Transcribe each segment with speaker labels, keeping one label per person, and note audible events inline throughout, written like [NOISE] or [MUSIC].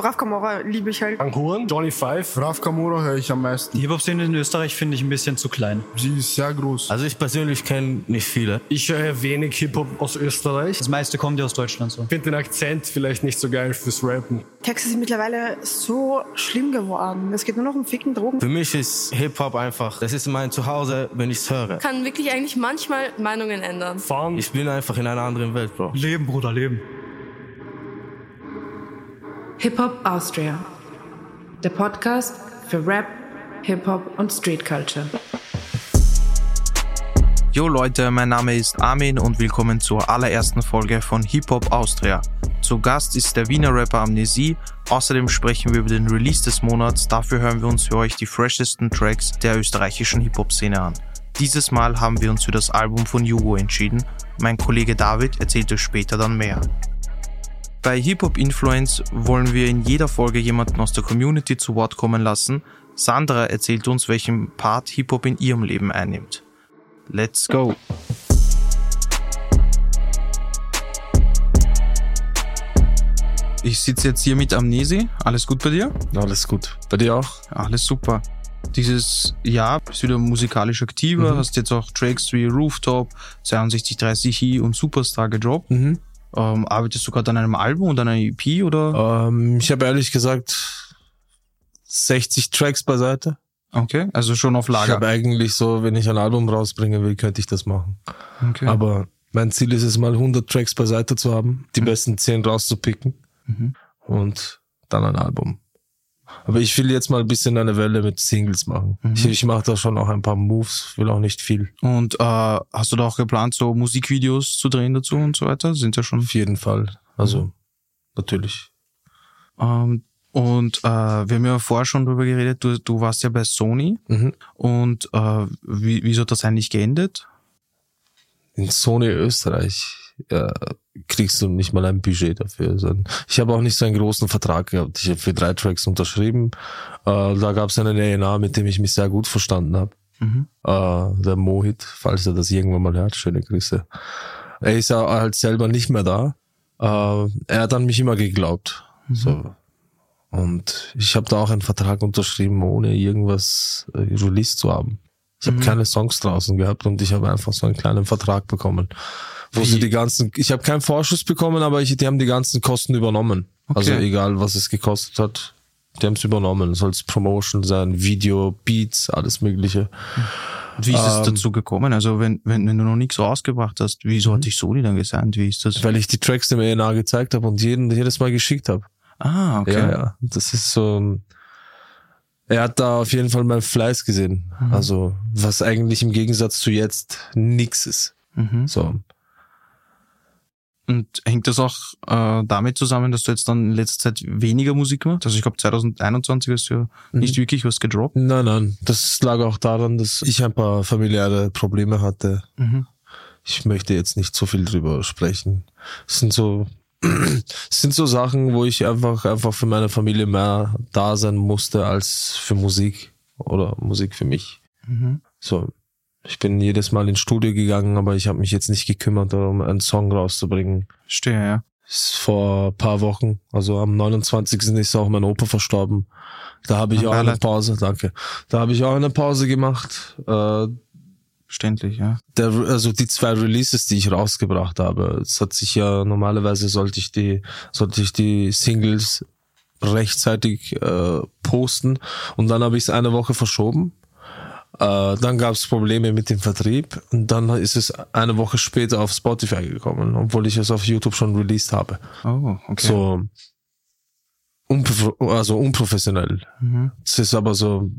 Speaker 1: Raf Kamora liebe ich halt.
Speaker 2: Anguren, Johnny Five.
Speaker 3: Raf Kamora höre ich am meisten.
Speaker 4: Die Hip-Hop-Szene in Österreich finde ich ein bisschen zu klein.
Speaker 3: Sie ist sehr groß.
Speaker 5: Also ich persönlich kenne nicht viele.
Speaker 2: Ich höre wenig Hip-Hop aus Österreich.
Speaker 4: Das meiste kommt ja aus Deutschland so.
Speaker 2: Ich finde den Akzent vielleicht nicht so geil fürs Rappen.
Speaker 1: Texte sind mittlerweile so schlimm geworden. Es geht nur noch um Ficken, Drogen.
Speaker 5: Für mich ist Hip-Hop einfach, das ist mein Zuhause, wenn ich es höre.
Speaker 6: Kann wirklich eigentlich manchmal Meinungen ändern.
Speaker 2: Fahren.
Speaker 5: Ich bin einfach in einer anderen Welt, Bro.
Speaker 4: Leben, Bruder, leben.
Speaker 7: Hip-Hop Austria. Der Podcast für Rap, Hip-Hop und Street Culture.
Speaker 8: Jo Leute, mein Name ist Armin und willkommen zur allerersten Folge von Hip-Hop Austria. Zu Gast ist der Wiener Rapper Amnesie. Außerdem sprechen wir über den Release des Monats. Dafür hören wir uns für euch die freshesten Tracks der österreichischen Hip-Hop-Szene an. Dieses Mal haben wir uns für das Album von Jugo entschieden. Mein Kollege David erzählt euch später dann mehr. Bei Hip Hop Influence wollen wir in jeder Folge jemanden aus der Community zu Wort kommen lassen. Sandra erzählt uns, welchen Part Hip Hop in ihrem Leben einnimmt. Let's go! Ich sitze jetzt hier mit Amnesi. Alles gut bei dir?
Speaker 9: Alles gut. Bei dir auch?
Speaker 8: Alles super. Dieses Jahr bist du wieder musikalisch aktiver,
Speaker 9: Mhm.
Speaker 8: hast jetzt auch Tracks wie Rooftop, 6230 Hi und Superstar gedroppt.
Speaker 9: Mhm.
Speaker 8: Ähm, arbeitest du gerade an einem Album und an einer EP oder?
Speaker 9: Ähm, ich habe ehrlich gesagt 60 Tracks beiseite.
Speaker 8: Okay, also schon auf
Speaker 9: Ich
Speaker 8: Lager.
Speaker 9: habe eigentlich so, wenn ich ein Album rausbringen will, könnte ich das machen.
Speaker 8: Okay.
Speaker 9: Aber mein Ziel ist es mal 100 Tracks beiseite zu haben, die besten 10 rauszupicken
Speaker 8: Mhm.
Speaker 9: und dann ein Album. Aber ich will jetzt mal ein bisschen eine Welle mit Singles machen.
Speaker 8: Mhm.
Speaker 9: Ich, ich mache da schon auch ein paar Moves, will auch nicht viel.
Speaker 8: Und äh, hast du da auch geplant, so Musikvideos zu drehen dazu und so weiter? Sind ja schon.
Speaker 9: Auf jeden Fall. Also,
Speaker 8: Mhm.
Speaker 9: natürlich.
Speaker 8: Ähm, und äh, wir haben ja vorher schon drüber geredet, du, du warst ja bei Sony
Speaker 9: Mhm.
Speaker 8: und äh, wie, wieso hat das eigentlich geendet?
Speaker 9: in Sony Österreich äh, kriegst du nicht mal ein Budget dafür. sondern Ich habe auch nicht so einen großen Vertrag gehabt. Ich habe für drei Tracks unterschrieben. Äh, da gab es einen A&R, mit dem ich mich sehr gut verstanden habe.
Speaker 8: Mhm.
Speaker 9: Äh, der Mohit, falls er das irgendwann mal hört, schöne Grüße. Er ist ja halt selber nicht mehr da. Äh, er hat an mich immer geglaubt. So. Und ich habe da auch einen Vertrag unterschrieben, ohne irgendwas äh, released zu haben. Ich habe keine Songs draußen gehabt und ich habe einfach so einen kleinen Vertrag bekommen. Wo sie die ganzen, ich habe keinen Vorschuss bekommen, aber ich, die haben die ganzen Kosten übernommen. Also
Speaker 8: Okay.
Speaker 9: egal, was es gekostet hat, die haben es übernommen. Soll es Promotion sein, Video, Beats, alles mögliche.
Speaker 8: Wie ist es
Speaker 9: Ähm,
Speaker 8: dazu gekommen? Also wenn, wenn, wenn du noch nichts rausgebracht hast, wieso hat dich Sony dann gesandt? Wie ist das?
Speaker 9: Weil ich die Tracks dem ENA gezeigt habe und jeden, jedes Mal geschickt habe.
Speaker 8: Ah, okay.
Speaker 9: Ja, ja. Das ist so. Er hat da auf jeden Fall meinen Fleiß gesehen.
Speaker 8: Mhm.
Speaker 9: Also, was eigentlich im Gegensatz zu jetzt nix ist.
Speaker 8: Mhm.
Speaker 9: So.
Speaker 8: Und hängt das auch äh, damit zusammen, dass du jetzt dann in letzter Zeit weniger Musik machst? Also ich glaube 2021 hast du ja
Speaker 9: Mhm.
Speaker 8: nicht wirklich was gedroppt.
Speaker 9: Nein, nein. Das lag auch daran, dass ich ein paar familiäre Probleme hatte.
Speaker 8: Mhm.
Speaker 9: Ich möchte jetzt nicht so viel drüber sprechen. Es sind so, [CLEARS THROAT] es sind so Sachen, wo ich einfach, einfach für meine Familie mehr da sein musste als für Musik oder Musik für mich.
Speaker 8: Mhm.
Speaker 9: So, ich bin jedes Mal ins Studio gegangen, aber ich habe mich jetzt nicht gekümmert, um einen Song rauszubringen.
Speaker 8: Stehe, ja.
Speaker 9: Ist vor ein paar Wochen, also am 29. ist auch mein Opa verstorben. Da habe ich auch eine. Pause, danke. Da habe ich auch eine Pause gemacht. Äh,
Speaker 8: Verständlich, ja.
Speaker 9: der, also die zwei Releases, die ich rausgebracht habe, es hat sich ja normalerweise sollte ich die, sollte ich die Singles rechtzeitig äh, posten und dann habe ich es eine Woche verschoben. Äh, dann gab es Probleme mit dem Vertrieb und dann ist es eine Woche später auf Spotify gekommen, obwohl ich es auf YouTube schon released habe.
Speaker 8: Oh, okay.
Speaker 9: So unprof also unprofessionell.
Speaker 8: Mhm.
Speaker 9: Es ist aber so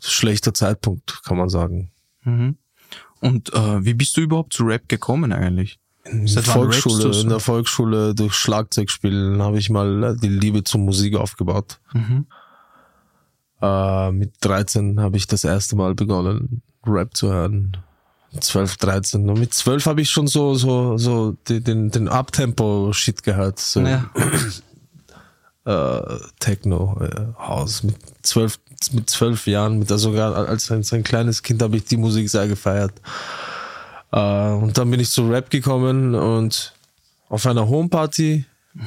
Speaker 9: schlechter Zeitpunkt, kann man sagen.
Speaker 8: Mhm. Und äh, wie bist du überhaupt zu Rap gekommen eigentlich?
Speaker 9: In Volksschule, in der Volksschule durch Schlagzeugspielen habe ich mal die Liebe zur Musik aufgebaut.
Speaker 8: Mhm.
Speaker 9: Äh, mit 13 habe ich das erste Mal begonnen, Rap zu hören. 12, 13. Und mit 12 habe ich schon so, so, so den, den, Uptempo-Shit gehört. So,
Speaker 8: Ja. [CLEARS THROAT]
Speaker 9: äh, Techno, äh, House. Mit zwölf, mit zwölf Jahren, mit, also sogar als ein, ein kleines Kind habe ich die Musik sehr gefeiert. Äh, und dann bin ich zu Rap gekommen und auf einer Homeparty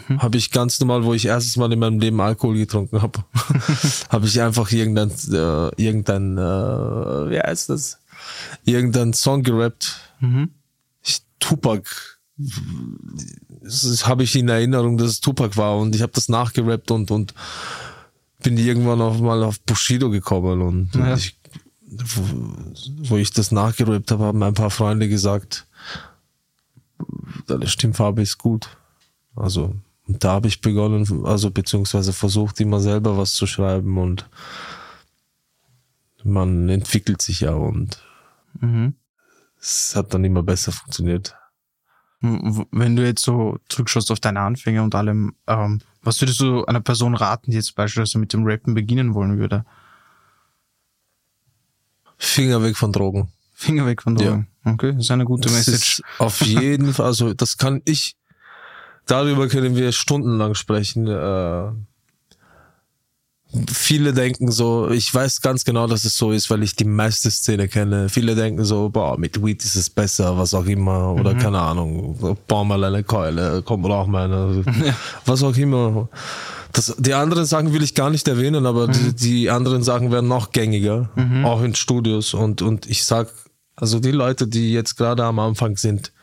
Speaker 8: Mhm.
Speaker 9: habe ich ganz normal, wo ich erstes Mal in meinem Leben Alkohol getrunken habe, [LAUGHS] habe ich einfach irgendein, äh, irgendein, äh, wie heißt das? Irgendein Song gerappt.
Speaker 8: Mhm.
Speaker 9: Ich, Tupac. Habe ich in Erinnerung, dass es Tupac war und ich habe das nachgerappt und und bin irgendwann auch mal auf Bushido gekommen und
Speaker 8: Ja.
Speaker 9: ich, wo, wo ich das nachgerappt habe, haben ein paar Freunde gesagt, deine Stimmfarbe ist gut. Also und da habe ich begonnen, also beziehungsweise versucht immer selber was zu schreiben und man entwickelt sich ja und
Speaker 8: Mhm.
Speaker 9: es hat dann immer besser funktioniert.
Speaker 8: Wenn du jetzt so zurückschaust auf deine Anfänge und allem, ähm, was würdest du einer Person raten, die jetzt beispielsweise mit dem Rappen beginnen wollen würde?
Speaker 9: Finger weg von Drogen.
Speaker 8: Finger weg von Drogen. Okay, das ist eine gute
Speaker 9: Das
Speaker 8: Message.
Speaker 9: auf jeden Fall, also das kann ich, darüber können wir stundenlang sprechen. Äh, viele denken so, ich weiß ganz genau, dass es so ist, weil ich die meiste Szene kenne. Viele denken so, boah, mit Weed ist es besser, was auch immer, oder keine Ahnung, bau mal eine Keule, komm, rauch mal eine, [LAUGHS] was auch immer. Das, die anderen Sachen will ich gar nicht erwähnen, aber die, die anderen Sachen werden noch gängiger, auch in Studios. Und, und ich sag, also die Leute, die jetzt gerade am Anfang sind,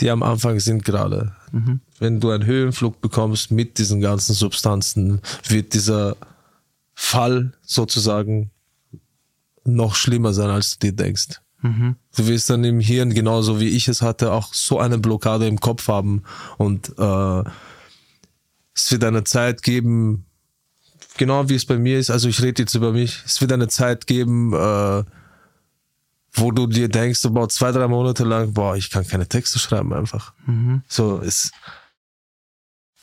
Speaker 9: die am Anfang sind gerade. Wenn du einen Höhenflug bekommst mit diesen ganzen Substanzen, wird dieser Fall sozusagen noch schlimmer sein, als du dir denkst. Du wirst dann im Hirn, genauso wie ich es hatte, auch so eine Blockade im Kopf haben und äh, es wird eine Zeit geben, genau wie es bei mir ist, also ich rede jetzt über mich, es wird eine Zeit geben, äh, wo du dir denkst, boah, zwei, drei Monate lang, boah, ich kann keine Texte schreiben einfach. So, es,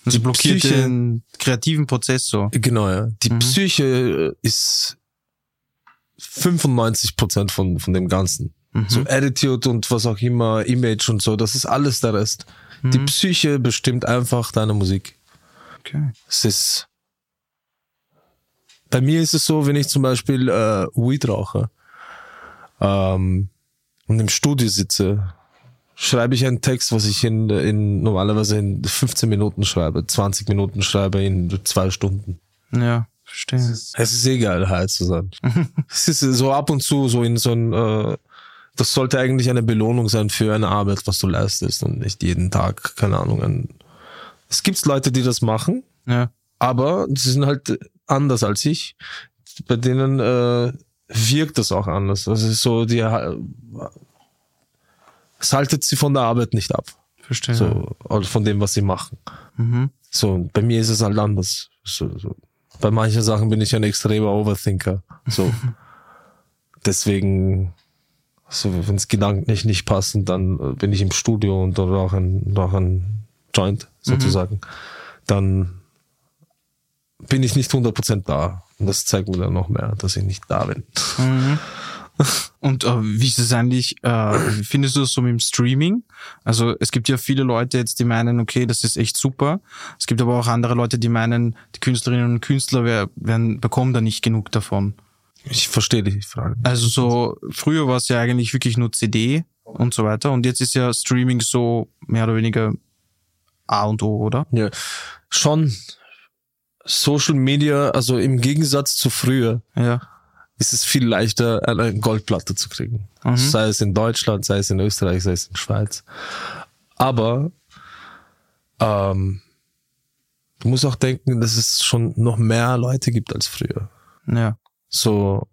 Speaker 8: Das
Speaker 9: die
Speaker 8: blockiert
Speaker 9: Psyche-
Speaker 8: den kreativen Prozess so.
Speaker 9: genau, ja. Die Psyche äh, ist 95 Prozent von, von dem Ganzen. So Attitude und was auch immer, Image und so, das ist alles der Rest. Die Psyche bestimmt einfach deine Musik.
Speaker 8: Okay.
Speaker 9: Es ist. Bei mir ist es so, wenn ich zum Beispiel äh, Weed rauche ähm, und im Studio sitze, schreibe ich einen Text, was ich in, in normalerweise in 15 Minuten schreibe, 20 Minuten schreibe in zwei Stunden.
Speaker 8: Ja, verstehe.
Speaker 9: Es ist egal, high zu sein. [LAUGHS] es ist so ab und zu so in so ein, äh, das sollte eigentlich eine Belohnung sein für eine Arbeit, was du leistest und nicht jeden Tag, keine Ahnung. Ein, es gibt Leute, die das machen,
Speaker 8: ja.
Speaker 9: aber sie sind halt anders als ich. Bei denen äh, wirkt das auch anders. Das ist so, die äh, es haltet sie von der Arbeit nicht ab.
Speaker 8: Verstehe.
Speaker 9: So, oder von dem, was sie machen.
Speaker 8: Mhm.
Speaker 9: So, bei mir ist es halt anders. So, so. Bei manchen Sachen bin ich ein extremer Overthinker. So. [LAUGHS] Deswegen, so, wenn es gedanklich nicht passen, dann äh, bin ich im Studio und dann auch ein, auch ein Joint, sozusagen. Dann bin ich nicht 100% da. Und das zeigt mir dann noch mehr, dass ich nicht da bin.
Speaker 8: Und äh, wie ist es eigentlich, äh, findest du es so mit dem Streaming? Also es gibt ja viele Leute jetzt, die meinen, okay, das ist echt super. Es gibt aber auch andere Leute, die meinen, die Künstlerinnen und Künstler wer- werden, bekommen da nicht genug davon.
Speaker 9: Ich verstehe die Frage.
Speaker 8: Also so, früher war es ja eigentlich wirklich nur CD und so weiter. Und jetzt ist ja Streaming so mehr oder weniger A und O, oder?
Speaker 9: Ja, schon Social Media, also im Gegensatz zu früher,
Speaker 8: Ja.
Speaker 9: ist es viel leichter, eine Goldplatte zu kriegen. Sei es in Deutschland, sei es in Österreich, sei es in Schweiz. Aber ähm, du musst auch denken, dass es schon noch mehr Leute gibt als früher.
Speaker 8: Ja.
Speaker 9: So,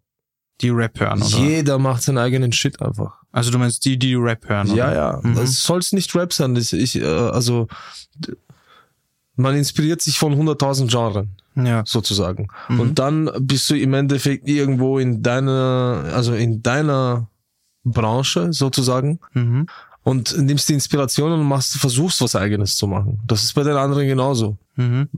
Speaker 8: Die Rap hören, oder?
Speaker 9: jeder macht seinen eigenen Shit einfach.
Speaker 8: Also du meinst die, die Rap hören,
Speaker 9: Ja,
Speaker 8: oder?
Speaker 9: ja.
Speaker 8: Mhm.
Speaker 9: Das soll's nicht Rap sein. Das, ich, äh, also, man inspiriert sich von 100.000 Genren.
Speaker 8: Ja.
Speaker 9: sozusagen. Und dann bist du im Endeffekt irgendwo in deiner, also in deiner Branche sozusagen
Speaker 8: Mhm.
Speaker 9: und nimmst die Inspiration und machst, versuchst was eigenes zu machen. Das ist bei den anderen genauso.
Speaker 8: Mhm.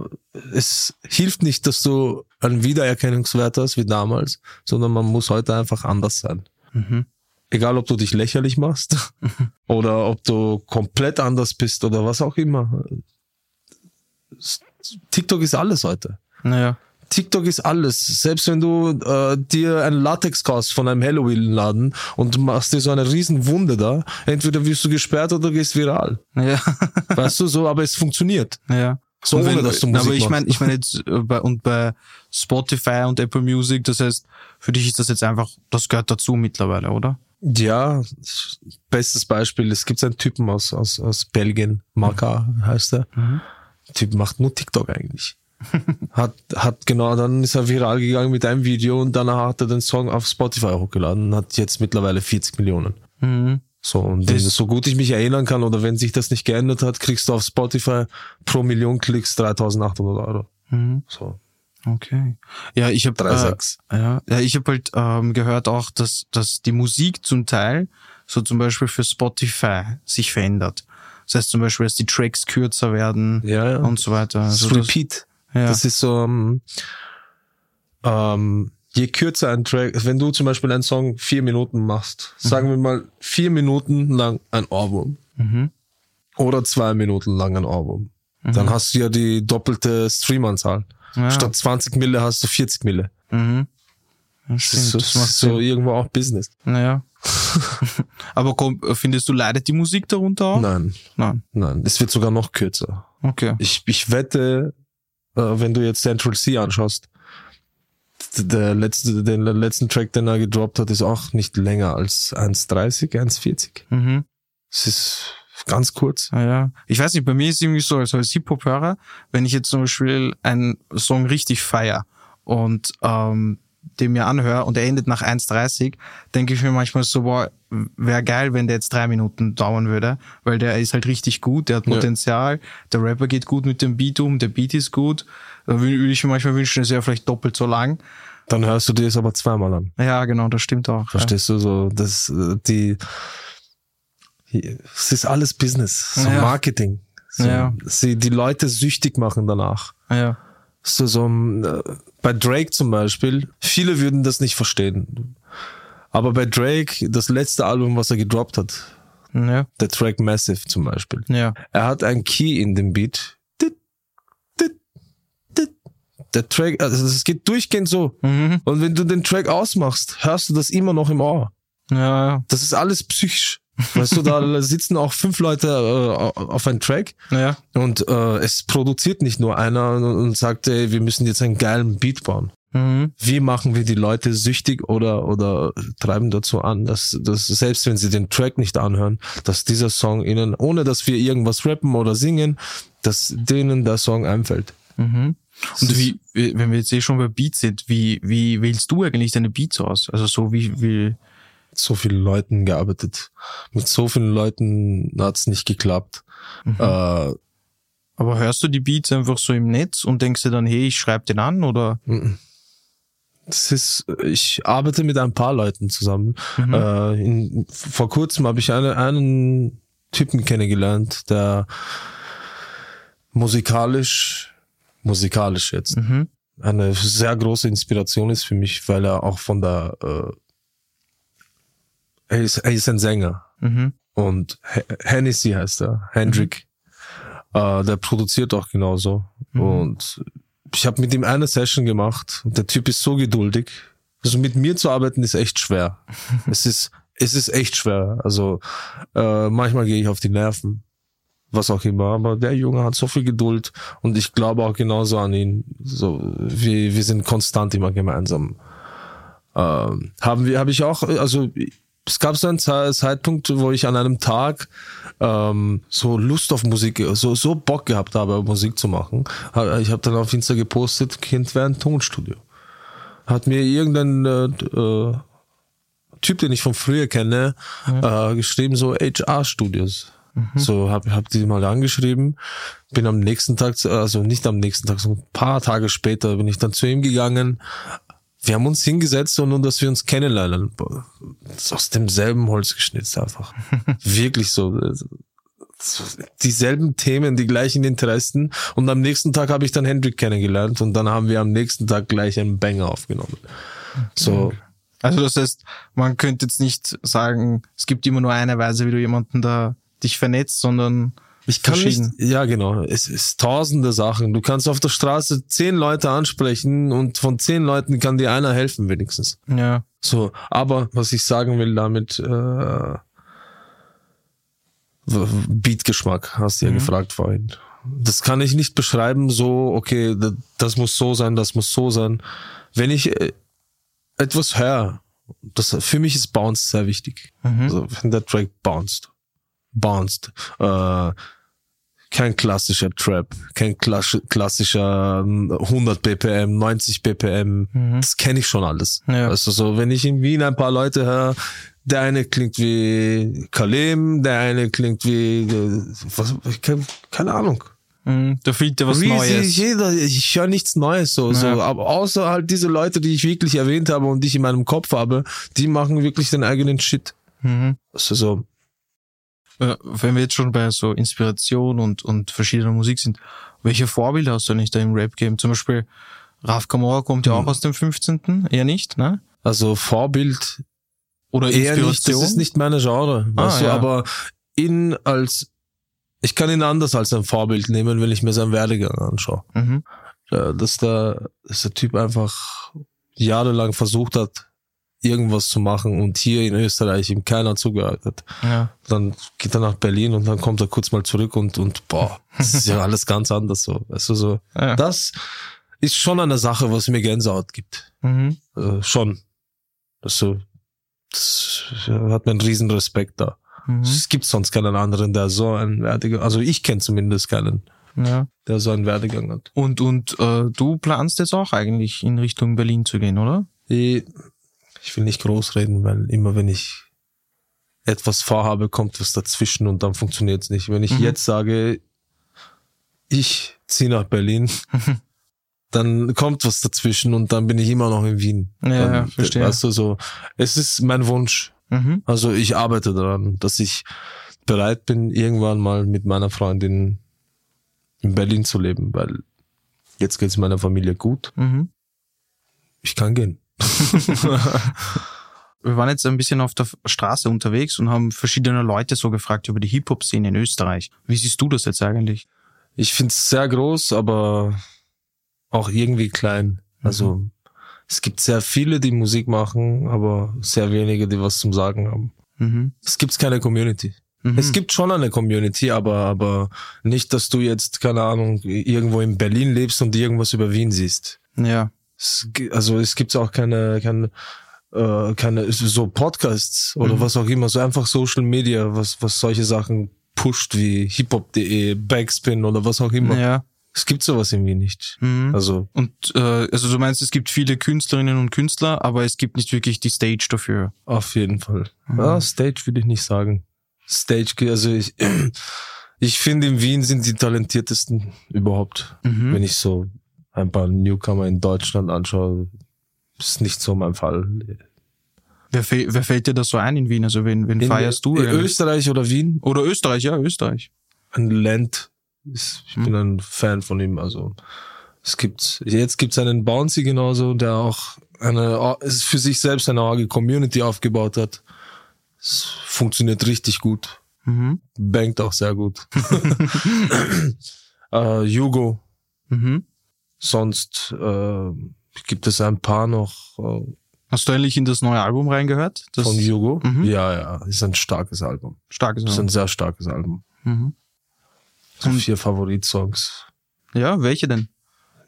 Speaker 9: Es hilft nicht, dass du einen Wiedererkennungswert hast wie damals, sondern man muss heute einfach anders sein.
Speaker 8: Mhm.
Speaker 9: Egal, ob du dich lächerlich machst [LAUGHS] oder ob du komplett anders bist oder was auch immer. TikTok ist alles heute.
Speaker 8: Naja.
Speaker 9: TikTok ist alles. Selbst wenn du äh, dir ein Latex kaufst von einem Halloween-Laden und machst dir so eine riesen Wunde da, entweder wirst du gesperrt oder gehst viral.
Speaker 8: Ja. [LAUGHS]
Speaker 9: Weißt du, so, aber es funktioniert.
Speaker 8: ja.
Speaker 9: So
Speaker 8: Und
Speaker 9: ohne, dass du Musik
Speaker 8: aber ich meine, ich meine jetzt äh, bei, und bei Spotify und Apple Music, das heißt, für dich ist das jetzt einfach, das gehört dazu mittlerweile, oder?
Speaker 9: Ja, bestes Beispiel, es gibt einen Typen aus, aus, aus Belgien, Maka heißt er. Der Typ macht nur TikTok eigentlich. hat, hat genau, dann ist er viral gegangen mit einem Video und danach hat er den Song auf Spotify hochgeladen und hat jetzt mittlerweile 40 Millionen.
Speaker 8: Mhm.
Speaker 9: So, und wenn, so gut ich mich erinnern kann oder wenn sich das nicht geändert hat, kriegst du auf Spotify pro Million Klicks 3800 Euro.
Speaker 8: Mhm.
Speaker 9: So,
Speaker 8: Okay. Ja, ich habe
Speaker 9: 3,6.
Speaker 8: Äh, ja, ja, ich habe halt ähm, gehört auch, dass, dass die Musik zum Teil, so zum Beispiel für Spotify, sich verändert. Das heißt zum Beispiel, dass die Tracks kürzer werden
Speaker 9: Ja, ja.
Speaker 8: und so weiter.
Speaker 9: Das
Speaker 8: Also das,
Speaker 9: Repeat.
Speaker 8: ja.
Speaker 9: Das ist so, ähm, ähm, je kürzer ein Track, wenn du zum Beispiel einen Song vier Minuten machst, sagen wir mal vier Minuten lang ein Ohrwurm
Speaker 8: Mhm.
Speaker 9: oder zwei Minuten lang ein Ohrwurm, dann hast du ja die doppelte Streamanzahl.
Speaker 8: Ja.
Speaker 9: Statt 20 Mille hast du 40 Mille.
Speaker 8: Mhm. Ja,
Speaker 9: Das
Speaker 8: stimmt,
Speaker 9: ist so,
Speaker 8: das macht
Speaker 9: so
Speaker 8: Sinn.
Speaker 9: irgendwo auch Business.
Speaker 8: Naja. [LAUGHS] Aber komm, findest du, leidet die Musik darunter auch?
Speaker 9: Nein,
Speaker 8: Nein.
Speaker 9: nein, es wird sogar noch kürzer.
Speaker 8: Okay.
Speaker 9: Ich, ich wette, äh, wenn du jetzt Central C anschaust, der letzte, den letzten Track, den er gedroppt hat, ist auch nicht länger als 1,30, 1,40.
Speaker 8: Mhm.
Speaker 9: Es ist ganz kurz.
Speaker 8: Ah, ja. Ich weiß nicht, bei mir ist es irgendwie so, also als Hip-Hop-Hörer, wenn ich jetzt zum Beispiel einen Song richtig feier und ähm, den mir anhöre und er endet nach 1,30, denke ich mir manchmal so, boah, wäre geil, wenn der jetzt drei Minuten dauern würde, weil der ist halt richtig gut, der hat
Speaker 9: Ja.
Speaker 8: Potenzial, der Rapper geht gut mit dem Beat um, der Beat ist gut. Da wü- würde ich mir manchmal wünschen, es wäre vielleicht doppelt so lang.
Speaker 9: Dann hörst du dir es aber zweimal an.
Speaker 8: Ja, genau, das stimmt auch.
Speaker 9: Verstehst du so, das, äh, die, es ist alles Business, so
Speaker 8: Ja.
Speaker 9: Marketing. So,
Speaker 8: Ja.
Speaker 9: Sie, die Leute süchtig machen danach.
Speaker 8: Ja. ja.
Speaker 9: So, so, äh, bei Drake zum Beispiel, viele würden das nicht verstehen. Aber bei Drake, das letzte Album, was er gedroppt hat,
Speaker 8: Ja.
Speaker 9: der Track Massive zum Beispiel,
Speaker 8: Ja.
Speaker 9: er hat ein Key in dem Beat. Der Track, also es geht durchgehend so.
Speaker 8: Mhm.
Speaker 9: Und wenn du den Track ausmachst, hörst du das immer noch im Ohr.
Speaker 8: Ja, ja.
Speaker 9: Das ist alles psychisch. Weißt du, da sitzen auch fünf Leute äh, auf einem Track
Speaker 8: Ja.
Speaker 9: und äh, es produziert nicht nur einer und, sagt, ey, wir müssen jetzt einen geilen Beat bauen.
Speaker 8: Mhm.
Speaker 9: Wie machen wir die Leute süchtig oder, oder treiben dazu an, dass, dass selbst wenn sie den Track nicht anhören, dass dieser Song ihnen, ohne dass wir irgendwas rappen oder singen, dass denen der Song einfällt.
Speaker 8: Mhm. Und wie- wenn wir jetzt eh schon bei Beats sind, wie, wie wählst du eigentlich deine Beats aus? Also so wie, wie,
Speaker 9: so vielen Leuten gearbeitet. Mit so vielen Leuten hat's nicht geklappt. Äh,
Speaker 8: aber hörst du die Beats einfach so im Netz und denkst dir dann, hey, ich schreib den an oder?
Speaker 9: das ist, ich arbeite mit ein paar Leuten zusammen. Äh, in, vor kurzem habe ich eine, einen Typen kennengelernt, der musikalisch, musikalisch jetzt,
Speaker 8: Mhm.
Speaker 9: eine sehr große Inspiration ist für mich, weil er auch von der, äh, er, ist, er ist ein Sänger
Speaker 8: Mhm.
Speaker 9: und H- Hennessy heißt er, Hendrick. Äh, der produziert auch genauso. Und ich habe mit ihm eine Session gemacht und der Typ ist so geduldig. Also mit mir zu arbeiten ist echt schwer. [LAUGHS] es ist es ist echt schwer. Also äh, manchmal gehe ich auf die Nerven, was auch immer. Aber der Junge hat so viel Geduld und ich glaube auch genauso an ihn. So wir wir sind konstant immer gemeinsam. Ähm, haben wir habe ich auch also es gab so einen Ze- Zeitpunkt, wo ich an einem Tag ähm, so Lust auf Musik, so so Bock gehabt habe, Musik zu machen. Ich habe dann auf Insta gepostet, Kind wäre ein Tonstudio. Hat mir irgendein äh, äh, Typ, den ich von früher kenne, äh, geschrieben, so HR-Studios. So hab, hab die mal angeschrieben, bin am nächsten Tag, also nicht am nächsten Tag, so ein paar Tage später bin ich dann zu ihm gegangen. Wir haben uns hingesetzt und nur, dass wir uns kennenlernen. Aus demselben Holz geschnitzt einfach. [LAUGHS] Wirklich so. so. Dieselben Themen, die gleichen Interessen. Und am nächsten Tag habe ich dann Hendrik kennengelernt und dann haben wir am nächsten Tag gleich einen Banger aufgenommen. So,
Speaker 8: Also das heißt, man könnte jetzt nicht sagen, es gibt immer nur eine Weise, wie du jemanden da dich vernetzt, sondern
Speaker 9: Ich kann nicht, ja genau, es ist tausende Sachen. Du kannst auf der Straße zehn Leute ansprechen und von zehn Leuten kann dir einer helfen wenigstens.
Speaker 8: Ja.
Speaker 9: So, aber was ich sagen will damit, äh, Beatgeschmack, hast du ja gefragt vorhin. Das kann ich nicht beschreiben, so, okay, das muss so sein, das muss so sein. Wenn ich äh, etwas höre, das, für mich ist Bounce sehr wichtig. Also, wenn der Track bounced, bounced, äh, kein klassischer Trap, kein klass- klassischer ähm, 100 BPM, 90 BPM, das kenne ich schon alles.
Speaker 8: Ja.
Speaker 9: Also so, wenn ich in Wien ein paar Leute höre, der eine klingt wie Kalem, der eine klingt wie, äh, was, keine, keine Ahnung.
Speaker 8: Mhm. Da fehlt dir was
Speaker 9: Reezy,
Speaker 8: Neues.
Speaker 9: Jeder, ich höre nichts Neues so, so,
Speaker 8: Ja.
Speaker 9: aber außer halt diese Leute, die ich wirklich erwähnt habe und die ich in meinem Kopf habe, die machen wirklich den eigenen Shit.
Speaker 8: Mhm.
Speaker 9: Also so,
Speaker 8: Wenn wir jetzt schon bei so Inspiration und, und verschiedener Musik sind, welche Vorbilder hast du eigentlich da im Rap-Game? Zum Beispiel Raf Kamora kommt ja auch aus dem 15., eher nicht, ne?
Speaker 9: also Vorbild
Speaker 8: Oder
Speaker 9: eher
Speaker 8: Inspiration?
Speaker 9: nicht, das ist nicht meine Genre,
Speaker 8: Ah,
Speaker 9: weißt du,
Speaker 8: ja.
Speaker 9: aber ihn als, ich kann ihn anders als ein Vorbild nehmen, wenn ich mir seinen Werdegang anschaue.
Speaker 8: Mhm.
Speaker 9: Ja, dass der, dass der Typ einfach jahrelang versucht hat, irgendwas zu machen und hier in Österreich ihm keiner zugehört hat.
Speaker 8: Ja.
Speaker 9: Dann geht er nach Berlin und dann kommt er kurz mal zurück und, und boah, das ist ja [LAUGHS] alles ganz anders so. Du, so.
Speaker 8: Ja.
Speaker 9: Das ist schon eine Sache, was mir Gänsehaut gibt.
Speaker 8: Mhm.
Speaker 9: Äh, schon. Also, das hat mir einen riesen Respekt da.
Speaker 8: Mhm.
Speaker 9: Es gibt sonst keinen anderen, der so einen Werdegang, also ich kenne zumindest keinen,
Speaker 8: Ja.
Speaker 9: der so einen Werdegang hat.
Speaker 8: Und, und äh, du planst jetzt auch eigentlich in Richtung Berlin zu gehen, oder?
Speaker 9: Ich, ich will nicht groß reden, weil immer wenn ich etwas vorhabe, kommt was dazwischen und dann funktioniert es nicht. Wenn ich
Speaker 8: Mhm.
Speaker 9: jetzt sage, ich ziehe nach Berlin, [LAUGHS] dann kommt was dazwischen und dann bin ich immer noch in Wien.
Speaker 8: Ja,
Speaker 9: dann,
Speaker 8: ja, verstehe.
Speaker 9: Weißt du, so, es ist mein Wunsch.
Speaker 8: Mhm.
Speaker 9: Also ich arbeite daran, dass ich bereit bin, irgendwann mal mit meiner Freundin in Berlin zu leben, weil jetzt geht es meiner Familie gut.
Speaker 8: Mhm.
Speaker 9: Ich kann gehen. [LAUGHS]
Speaker 8: Wir waren jetzt ein bisschen auf der Straße unterwegs und haben verschiedene Leute so gefragt über die Hip-Hop-Szene in Österreich. Wie siehst du das jetzt eigentlich?
Speaker 9: Ich finde es sehr groß, aber auch irgendwie klein. Also es gibt sehr viele, die Musik machen, aber sehr wenige, die was zum Sagen haben.
Speaker 8: Mhm.
Speaker 9: Es gibt keine Community.
Speaker 8: Mhm.
Speaker 9: Es gibt schon eine Community, aber aber nicht, dass du jetzt keine Ahnung irgendwo in Berlin lebst und irgendwas über Wien siehst.
Speaker 8: Ja.
Speaker 9: Es, also es gibt auch keine keine äh, keine so Podcasts oder
Speaker 8: Mhm.
Speaker 9: was auch immer, so einfach Social Media, was was solche Sachen pusht wie hiphop.de, Backspin oder was auch immer.
Speaker 8: Ja.
Speaker 9: Es gibt sowas irgendwie nicht.
Speaker 8: Mhm.
Speaker 9: Also
Speaker 8: Und äh, also du meinst, es gibt viele Künstlerinnen und Künstler, aber es gibt nicht wirklich die Stage dafür.
Speaker 9: auf jeden Fall.
Speaker 8: Mhm.
Speaker 9: Ja, Stage will ich nicht sagen. Stage, also ich, [CLEARS THROAT] ich finde in Wien sind die talentiertesten überhaupt.
Speaker 8: Mhm.
Speaker 9: Wenn ich so ein paar Newcomer in Deutschland anschaue, ist nicht so mein Fall.
Speaker 8: Wer, wer fällt dir das so ein in Wien? Also wen, wen
Speaker 9: In
Speaker 8: feierst du?
Speaker 9: in
Speaker 8: eigentlich?
Speaker 9: Österreich oder Wien?
Speaker 8: Oder Österreich, ja, Österreich.
Speaker 9: Ein Land. Ist, ich bin ein Fan von ihm. Also es gibt jetzt gibt's einen Bouncy genauso, der auch eine es für sich selbst eine arge Community aufgebaut hat. Es funktioniert richtig gut.
Speaker 8: Mhm.
Speaker 9: Bankt auch sehr gut. [LAUGHS] äh, Hugo.
Speaker 8: Mhm.
Speaker 9: Sonst äh, gibt es ein paar noch äh,
Speaker 8: Hast du eigentlich in das neue Album reingehört? Das
Speaker 9: von Hugo.
Speaker 8: Mhm.
Speaker 9: Ja, ja, ist ein starkes Album.
Speaker 8: starkes
Speaker 9: Ist
Speaker 8: Album.
Speaker 9: ein sehr starkes Album.
Speaker 8: Mhm.
Speaker 9: So vier Favoritsongs.
Speaker 8: Ja, welche denn?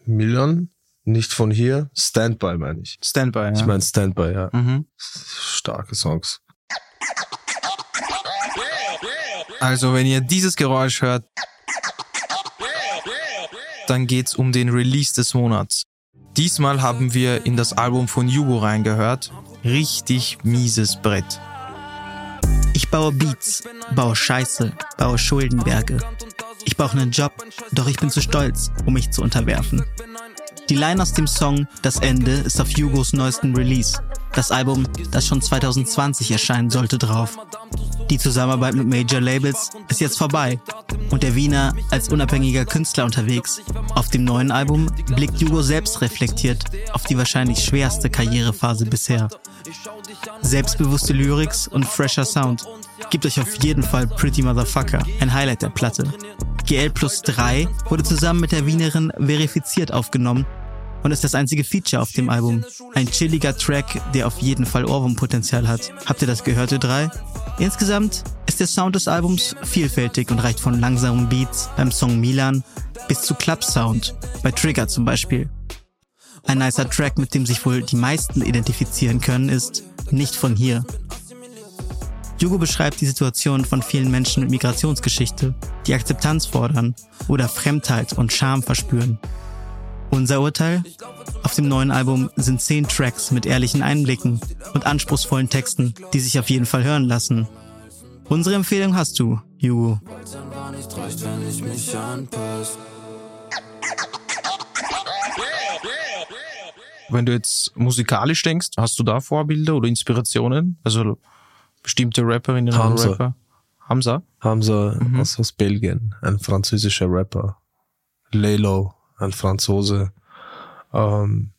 Speaker 9: Million, nicht von hier. Standby meine ich.
Speaker 8: Standby, ja.
Speaker 9: Ich meine Standby, ja.
Speaker 8: mhm.
Speaker 9: Starke Songs.
Speaker 8: Also, wenn ihr dieses Geräusch hört, dann geht's um den Release des Monats. Diesmal haben wir in das Album von Hugo reingehört. Richtig mieses Brett.
Speaker 10: Ich baue Beats, baue Scheiße, baue Schuldenberge. Ich brauche einen Job, doch ich bin zu stolz, um mich zu unterwerfen. Die Line aus dem Song Das Ende ist auf Hugos neuesten Release. Das Album, das schon 2020 erscheinen sollte, drauf. Die Zusammenarbeit mit Major Labels ist jetzt vorbei und der Wiener als unabhängiger Künstler unterwegs. Auf dem neuen Album blickt Jugo selbst reflektiert auf die wahrscheinlich schwerste Karrierephase bisher. Selbstbewusste Lyrics und fresher Sound. Gibt euch auf jeden Fall Pretty Motherfucker, ein Highlight der Platte. GL Plus 3 wurde zusammen mit der Wienerin verifiziert aufgenommen und ist das einzige Feature auf dem Album. Ein chilliger Track, der auf jeden Fall Ohrwurmpotenzial hat. Habt ihr das gehört, ihr drei? Insgesamt ist der Sound des Albums vielfältig und reicht von langsamen Beats beim Song Milan bis zu Club Sound, bei Trigger zum Beispiel. Ein nicer Track, mit dem sich wohl die meisten identifizieren können, ist Nicht von hier. Jugo beschreibt die Situation von vielen Menschen mit Migrationsgeschichte, die Akzeptanz fordern oder Fremdheit und Scham verspüren. Unser Urteil? Auf dem neuen Album sind zehn Tracks mit ehrlichen Einblicken und anspruchsvollen Texten, die sich auf jeden Fall hören lassen. Unsere Empfehlung hast du, Jugo.
Speaker 8: Wenn du jetzt musikalisch denkst, hast du da Vorbilder oder Inspirationen? Also bestimmte Rapperinnen
Speaker 9: Hamza.
Speaker 8: oder Rapper? Hamza?
Speaker 9: Hamza
Speaker 8: Mhm.
Speaker 9: aus, aus Belgien, ein französischer Rapper. Lelo, ein Franzose. Ähm,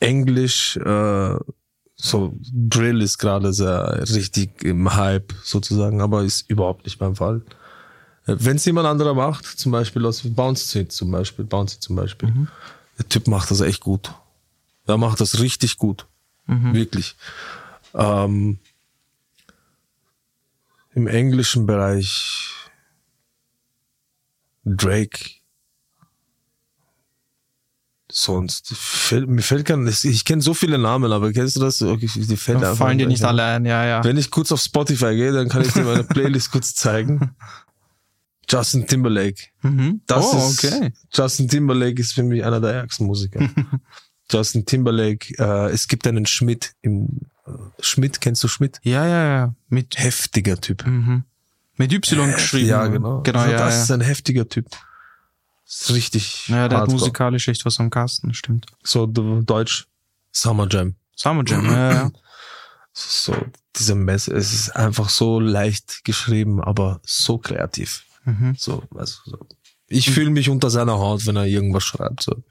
Speaker 9: Englisch, äh, so Drill ist gerade sehr richtig im Hype sozusagen, aber ist überhaupt nicht mein Fall. Wenn es jemand anderer macht, zum Beispiel aus Bounce zum Beispiel, Bounce zum Beispiel, der Typ macht das echt gut. Der macht das richtig gut. Wirklich. Ähm, Im englischen Bereich Drake. Sonst mir fällt gar nicht, ich kenne so viele Namen, aber kennst du das? Okay, die fällt
Speaker 8: Da fallen dir nicht alle ein, ja, ja.
Speaker 9: Wenn ich kurz auf Spotify gehe, dann kann ich dir meine [LAUGHS] Playlist kurz zeigen. Justin Timberlake.
Speaker 8: Mhm.
Speaker 9: Das
Speaker 8: oh,
Speaker 9: ist,
Speaker 8: okay.
Speaker 9: Justin Timberlake ist für mich einer der ärgsten Musiker. [LAUGHS] Justin Timberlake, äh, es gibt einen Schmidt im, äh, Schmidt, kennst du Schmidt?
Speaker 8: Ja, ja, ja. Mit,
Speaker 9: Heftiger Typ.
Speaker 8: mhm. mit Y geschrieben.
Speaker 9: Ja, genau.
Speaker 8: Genau,
Speaker 9: Also
Speaker 8: ja.
Speaker 9: das
Speaker 8: ja.
Speaker 9: ist ein heftiger Typ. Ist richtig.
Speaker 8: ja, der hat
Speaker 9: hardcore.
Speaker 8: musikalisch echt was am Kasten, stimmt.
Speaker 9: So Deutsch. Summer Jam.
Speaker 8: Summer Jam, ja, ja.
Speaker 9: So, diese Messe, es ist einfach so leicht geschrieben, aber so kreativ.
Speaker 8: Mhm.
Speaker 9: So, also, so. Ich fühle mich unter seiner Haut, wenn er irgendwas schreibt. So.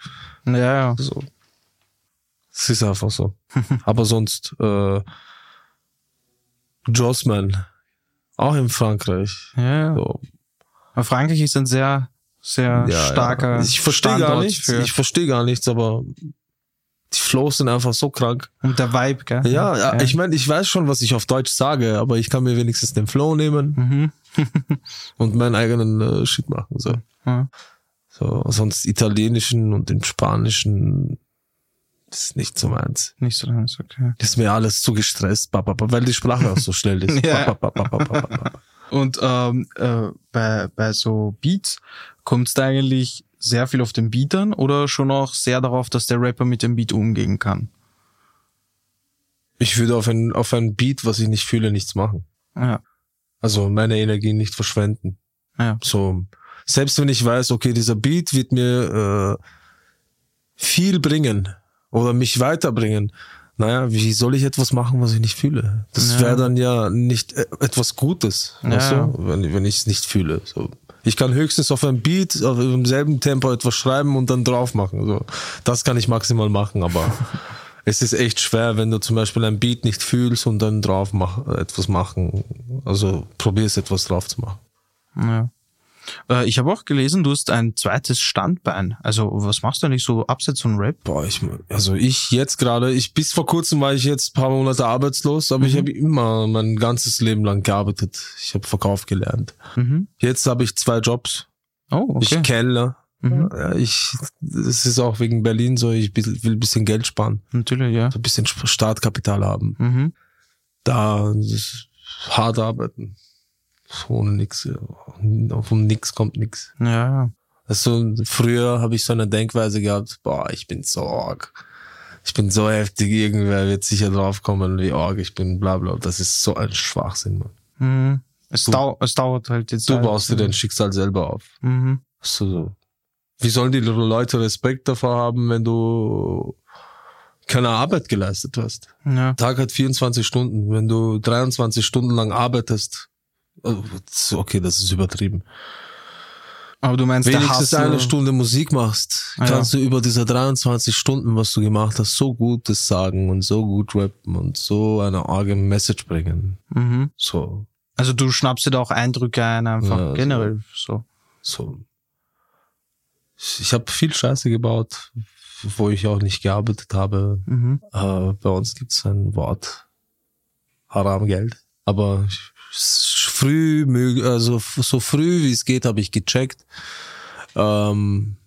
Speaker 8: Ja, ja.
Speaker 9: so. Es ist einfach so. [LAUGHS] aber sonst, äh, Jossman, auch in Frankreich.
Speaker 8: ja, ja.
Speaker 9: So,
Speaker 8: Aber Frankreich ist ein sehr, sehr
Speaker 9: Ja,
Speaker 8: starker
Speaker 9: ja. Ich verstehe gar nichts.
Speaker 8: für
Speaker 9: Ich verstehe gar nichts, aber die Flows sind einfach so krank.
Speaker 8: und der Vibe, gell?
Speaker 9: Ja, ja. ich meine, ich weiß schon, was ich auf Deutsch sage, aber ich kann mir wenigstens den Flow nehmen
Speaker 8: Mhm. [LAUGHS]
Speaker 9: und meinen eigenen äh, Shit machen. So.
Speaker 8: Ja.
Speaker 9: so, sonst italienischen und den spanischen das ist nicht so meins.
Speaker 8: Nicht so ganz, okay.
Speaker 9: Das ist mir alles zu gestresst, weil die Sprache auch so schnell [LAUGHS] ist.
Speaker 8: Ja. Und ähm, äh, bei, bei so Beats kommt es da eigentlich sehr viel auf den Beat an oder schon auch sehr darauf, dass der Rapper mit dem Beat umgehen kann?
Speaker 9: Ich würde auf ein, auf ein Beat, was ich nicht fühle, nichts machen.
Speaker 8: Ja.
Speaker 9: Also meine Energie nicht verschwenden.
Speaker 8: Ja.
Speaker 9: So, selbst wenn ich weiß, okay, dieser Beat wird mir äh, viel bringen oder mich weiterbringen, naja, wie soll ich etwas machen, was ich nicht fühle? Das
Speaker 8: Ja.
Speaker 9: wäre dann ja nicht äh, etwas Gutes,
Speaker 8: Ja.
Speaker 9: weißt du? wenn, wenn ich es nicht fühle. So. Ich kann höchstens auf einem Beat, auf im selben Tempo etwas schreiben und dann drauf machen. So. Das kann ich maximal machen, aber [LAUGHS] es ist echt schwer, wenn du zum Beispiel ein Beat nicht fühlst und dann drauf mach, etwas machen. Also probier es etwas drauf zu machen.
Speaker 8: Ja. Äh, ich habe auch gelesen, du hast ein zweites Standbein. Also was machst du eigentlich so abseits von Rap?
Speaker 9: Boah, ich, also ich jetzt gerade, ich bis vor kurzem war ich jetzt ein paar Monate arbeitslos, aber ich habe immer mein ganzes Leben lang gearbeitet. Ich habe Verkauf gelernt.
Speaker 8: Mhm.
Speaker 9: Jetzt habe ich zwei Jobs.
Speaker 8: Oh, okay.
Speaker 9: Ich kellner.
Speaker 8: Mhm.
Speaker 9: Ich, das ist auch wegen Berlin so, ich will ein bisschen Geld sparen,
Speaker 8: Natürlich, ja.
Speaker 9: so ein bisschen Startkapital haben.
Speaker 8: Mhm.
Speaker 9: Da hart arbeiten. Ohne nix, von nix kommt nix.
Speaker 8: Ja.
Speaker 9: Also früher habe ich so eine Denkweise gehabt, boah, ich bin so arg. Ich bin so heftig, irgendwer wird sicher draufkommen, wie arg ich bin, bla bla. Das ist so ein Schwachsinn, Mann.
Speaker 8: Mhm. Es, dau es dauert halt jetzt.
Speaker 9: Du
Speaker 8: Zeit.
Speaker 9: baust dir dein Schicksal selber auf.
Speaker 8: Mhm.
Speaker 9: So, so. Wie sollen die Leute Respekt davor haben, wenn du keine Arbeit geleistet hast.
Speaker 10: Ja.
Speaker 9: Tag hat 24 Stunden. Wenn du 23 Stunden lang arbeitest, okay, das ist übertrieben.
Speaker 10: Aber du meinst,
Speaker 9: Wenigstens eine Stunde Musik machst,
Speaker 10: Ah,
Speaker 9: kannst du über diese 23 Stunden, was du gemacht hast, so Gutes sagen und so gut rappen und so eine arge Message bringen.
Speaker 10: Mhm.
Speaker 9: So,
Speaker 10: Also du schnappst dir da auch Eindrücke ein, einfach
Speaker 9: Ja,
Speaker 10: generell so.
Speaker 9: so. Ich habe viel Scheiße gebaut, wo ich auch nicht gearbeitet habe.
Speaker 10: Mhm.
Speaker 9: Äh, bei uns gibt's ein Wort, Haramgeld. Aber s- früh, also so früh wie es geht, habe ich gecheckt, ähm,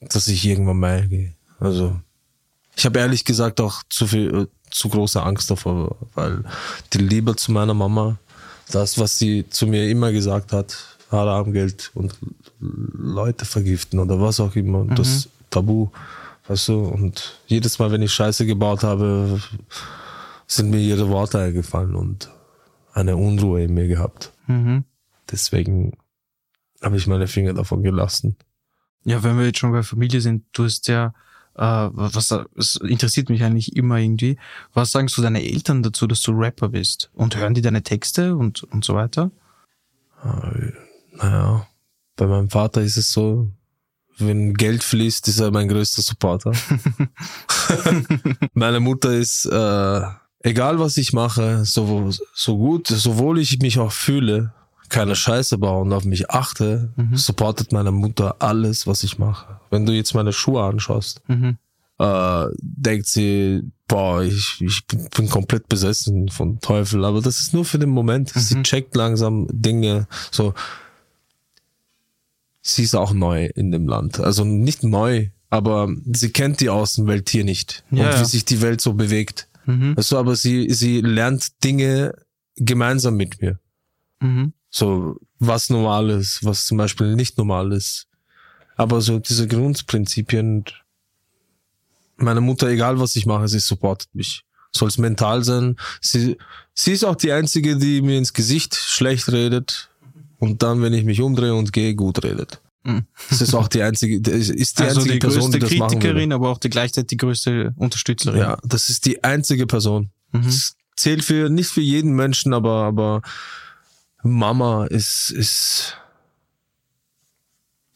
Speaker 9: dass ich irgendwann mal gehe. Also ich habe ehrlich gesagt auch zu viel, äh, zu große Angst davor, weil die Liebe zu meiner Mama, das, was sie zu mir immer gesagt hat, Haramgeld und Leute vergiften oder was auch immer, das Tabu, weißt du, und jedes Mal, wenn ich Scheiße gebaut habe, sind mir ihre Worte eingefallen und eine Unruhe in mir gehabt.
Speaker 10: Mhm.
Speaker 9: Deswegen habe ich meine Finger davon gelassen.
Speaker 10: Ja, wenn wir jetzt schon bei Familie sind, du hast ja, äh, was, es interessiert mich eigentlich immer irgendwie. Was sagen so deine Eltern dazu, dass du Rapper bist? Und hören die deine Texte und, und so weiter?
Speaker 9: Naja, bei meinem Vater ist es so, wenn Geld fließt, ist er mein größter Supporter. [LAUGHS] [LAUGHS] Meine Mutter ist, äh, egal was ich mache, so, so gut, sowohl ich mich auch fühle, keine Scheiße baue und auf mich achte, supportet meine Mutter alles, was ich mache. Wenn du jetzt meine Schuhe anschaust,
Speaker 10: Mhm.
Speaker 9: äh, denkt sie, boah, ich, ich bin, komplett besessen von Teufel. Aber das ist nur für den Moment. Sie checkt langsam Dinge. So, sie ist auch neu in dem Land. Also nicht neu, aber sie kennt die Außenwelt hier nicht
Speaker 10: Ja,
Speaker 9: und
Speaker 10: ja.
Speaker 9: wie sich die Welt so bewegt.
Speaker 10: Mhm.
Speaker 9: Also, aber sie, sie lernt Dinge gemeinsam mit mir.
Speaker 10: Mhm.
Speaker 9: So, was normal ist, was zum Beispiel nicht normal ist. Aber so diese Grundprinzipien, meine Mutter, egal was ich mache, sie supportet mich. Soll es mental sein. Sie, sie ist auch die Einzige, die mir ins Gesicht schlecht redet und dann, wenn ich mich umdrehe und gehe, gut redet. [LAUGHS] Das ist auch die einzige, ist die
Speaker 10: also
Speaker 9: einzige
Speaker 10: die
Speaker 9: Person,
Speaker 10: größte
Speaker 9: die das.
Speaker 10: Kritikerin, aber auch die gleichzeitig die größte Unterstützerin.
Speaker 9: Ja, das ist die einzige Person. Das zählt für nicht für jeden Menschen, aber aber Mama ist ist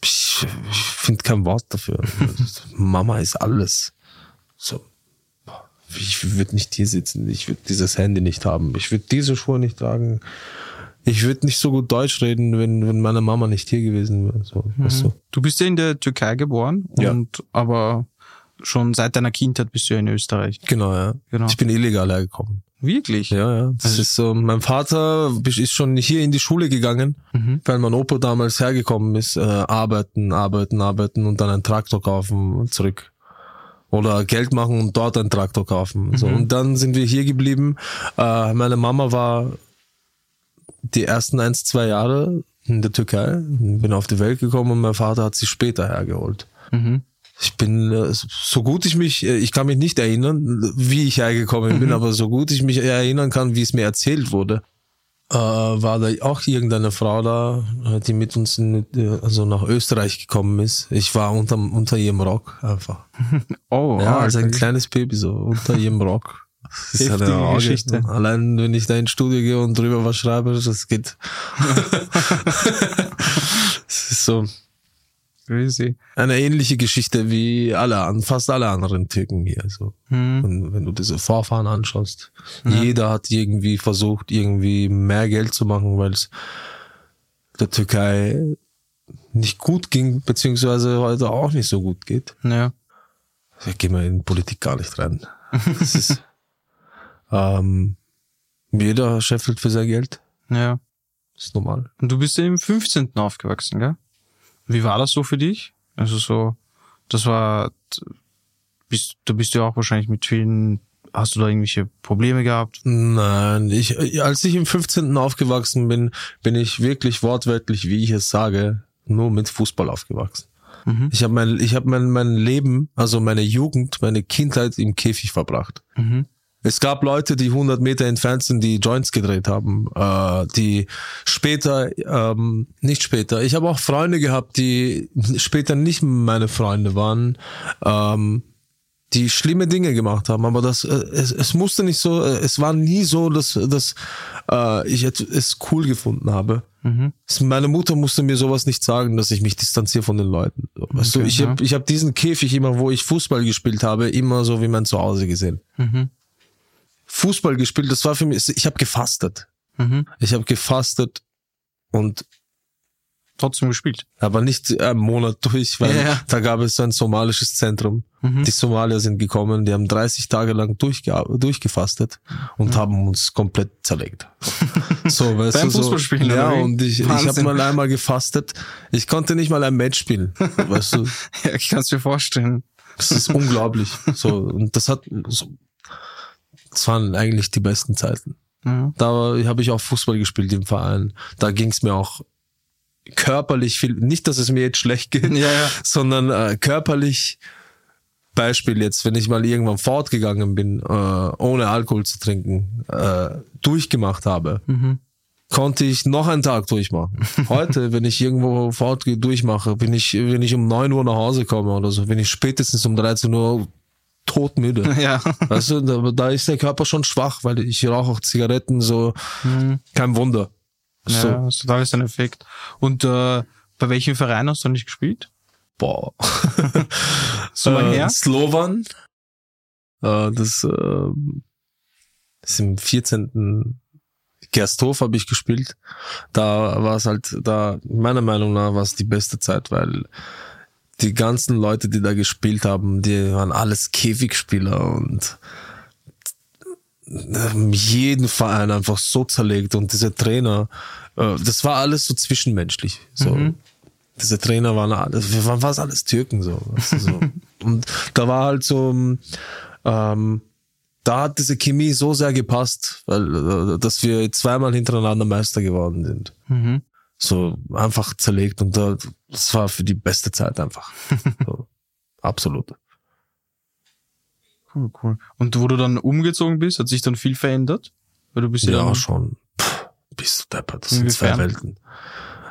Speaker 9: ich, ich finde kein Wort dafür. [LAUGHS] Mama ist alles. So ich würde nicht hier sitzen, ich würde dieses Handy nicht haben, ich würde diese Schuhe nicht tragen. Ich würde nicht so gut Deutsch reden, wenn, wenn meine Mama nicht hier gewesen wäre. So, weißt du?
Speaker 10: Du bist ja in der Türkei geboren
Speaker 9: Ja.
Speaker 10: und aber schon seit deiner Kindheit bist du ja in Österreich.
Speaker 9: Genau, ja.
Speaker 10: Genau.
Speaker 9: Ich bin illegal hergekommen.
Speaker 10: Wirklich?
Speaker 9: Ja, ja. Das ist so. Mein Vater ist schon hier in die Schule gegangen, weil mein Opa damals hergekommen ist, äh, arbeiten, arbeiten, arbeiten und dann einen Traktor kaufen und zurück. Oder Geld machen und dort einen Traktor kaufen. So. Und dann sind wir hier geblieben. Äh, meine Mama war die ersten eins, zwei Jahre in der Türkei, bin auf die Welt gekommen und mein Vater hat sie später hergeholt. Ich bin, äh, so gut ich mich, äh, ich kann mich nicht erinnern, wie ich hergekommen bin, aber so gut ich mich erinnern kann, wie es mir erzählt wurde, äh, war da auch irgendeine Frau da, die mit uns in, also nach Österreich gekommen ist. Ich war unter, unter ihrem Rock einfach. [LAUGHS]
Speaker 10: Oh,
Speaker 9: Ja,
Speaker 10: ah,
Speaker 9: als ein
Speaker 10: okay.
Speaker 9: kleines Baby so unter ihrem Rock. Das ist eine Orgie.
Speaker 10: Geschichte.
Speaker 9: Allein wenn ich da ins Studio gehe und drüber was schreibe, das geht. [LAUGHS] das ist so
Speaker 10: Crazy.
Speaker 9: eine ähnliche Geschichte wie alle fast alle anderen Türken hier. So.
Speaker 10: Hm.
Speaker 9: Und wenn du diese Vorfahren anschaust, jeder hat irgendwie versucht, irgendwie mehr Geld zu machen, weil es der Türkei nicht gut ging, beziehungsweise heute auch nicht so gut geht.
Speaker 10: Ja.
Speaker 9: Da gehen wir in Politik gar nicht rein. Das ist, [LAUGHS] ähm, jeder scheffelt für sein Geld.
Speaker 10: Ja.
Speaker 9: ist normal.
Speaker 10: Und du bist ja im 15. aufgewachsen, gell? Wie war das so für dich? Also so, das war, bist, da bist du ja auch wahrscheinlich mit vielen, hast du da irgendwelche Probleme gehabt?
Speaker 9: Nein, ich, als ich im 15. aufgewachsen bin, bin ich wirklich wortwörtlich, wie ich es sage, nur mit Fußball aufgewachsen. Ich habe mein, ich habe mein, mein Leben, also meine Jugend, meine Kindheit im Käfig verbracht. Es gab Leute, die 100 Meter entfernt sind, die Joints gedreht haben, äh, die später, ähm, nicht später. Ich habe auch Freunde gehabt, die später nicht meine Freunde waren. Ähm, die schlimme Dinge gemacht haben, aber das, äh, es, es musste nicht so, äh, es war nie so, dass, dass äh, ich es cool gefunden habe. Es- Meine Mutter musste mir sowas nicht sagen, dass ich mich distanziere von den Leuten. Weißt du,
Speaker 10: Okay,
Speaker 9: ich habe ich hab diesen Käfig immer, wo ich Fußball gespielt habe, immer so wie mein Zuhause gesehen. Fußball gespielt, das war für mich, ich habe gefastet. Ich habe gefastet und
Speaker 10: Trotzdem gespielt.
Speaker 9: aber nicht einen Monat durch, weil
Speaker 10: Ja, ja.
Speaker 9: da gab es so ein somalisches Zentrum. Die Somalier sind gekommen, die haben 30 Tage lang durchge durchgefastet und haben uns komplett zerlegt. [LAUGHS] So, weißt
Speaker 10: Beim
Speaker 9: du, so,
Speaker 10: Fußballspielen,
Speaker 9: Ja,
Speaker 10: oder wie?
Speaker 9: und ich, ich habe mal einmal gefastet. Ich konnte nicht mal ein Match spielen. Weißt du, [LAUGHS]
Speaker 10: Ja, ich kann es mir vorstellen.
Speaker 9: das ist unglaublich. So, und das hat, so, das waren eigentlich die besten Zeiten.
Speaker 10: Ja.
Speaker 9: Da habe ich auch Fußball gespielt im Verein. Da ging es mir auch körperlich viel, nicht, dass es mir jetzt schlecht geht,
Speaker 10: Ja, ja.
Speaker 9: sondern äh, körperlich. Beispiel jetzt, wenn ich mal irgendwann fortgegangen bin, äh, ohne Alkohol zu trinken, äh, durchgemacht habe, konnte ich noch einen Tag durchmachen. Heute, wenn ich irgendwo fortgehe, durchmache, bin ich, wenn ich um 9 Uhr nach Hause komme oder so, bin ich spätestens um 13 Uhr todmüde. [LAUGHS]
Speaker 10: Ja.
Speaker 9: Weißt du, da, da ist der Körper schon schwach, weil ich rauche auch Zigaretten, so, kein Wunder.
Speaker 10: Ja,
Speaker 9: So,
Speaker 10: das ist total ist ein Effekt. Und äh, bei welchem Verein hast du nicht gespielt?
Speaker 9: boah. [LAUGHS]
Speaker 10: So
Speaker 9: Äh,
Speaker 10: her?
Speaker 9: Slovan. Äh, das, äh, das ist im 14. Gersthof habe ich gespielt. Da war es halt, da, meiner Meinung nach war es die beste Zeit, weil die ganzen Leute, die da gespielt haben, die waren alles Käfigspieler und haben jeden Verein einfach so zerlegt und diese Trainer, äh, das war alles so zwischenmenschlich. So. Diese Trainer waren alles, wir waren fast alles Türken so. Weißt du, so. [LAUGHS] und da war halt so, ähm, da hat diese Chemie so sehr gepasst, weil, äh, dass wir zweimal hintereinander Meister geworden sind. So einfach zerlegt und da, das war für die beste Zeit einfach. [LAUGHS] so, absolut.
Speaker 10: Cool, cool. Und wo du dann umgezogen bist, hat sich dann viel verändert? Weil du bist ja,
Speaker 9: Ja, schon. Puh, bist du deppert. Das sind zwei? Welten.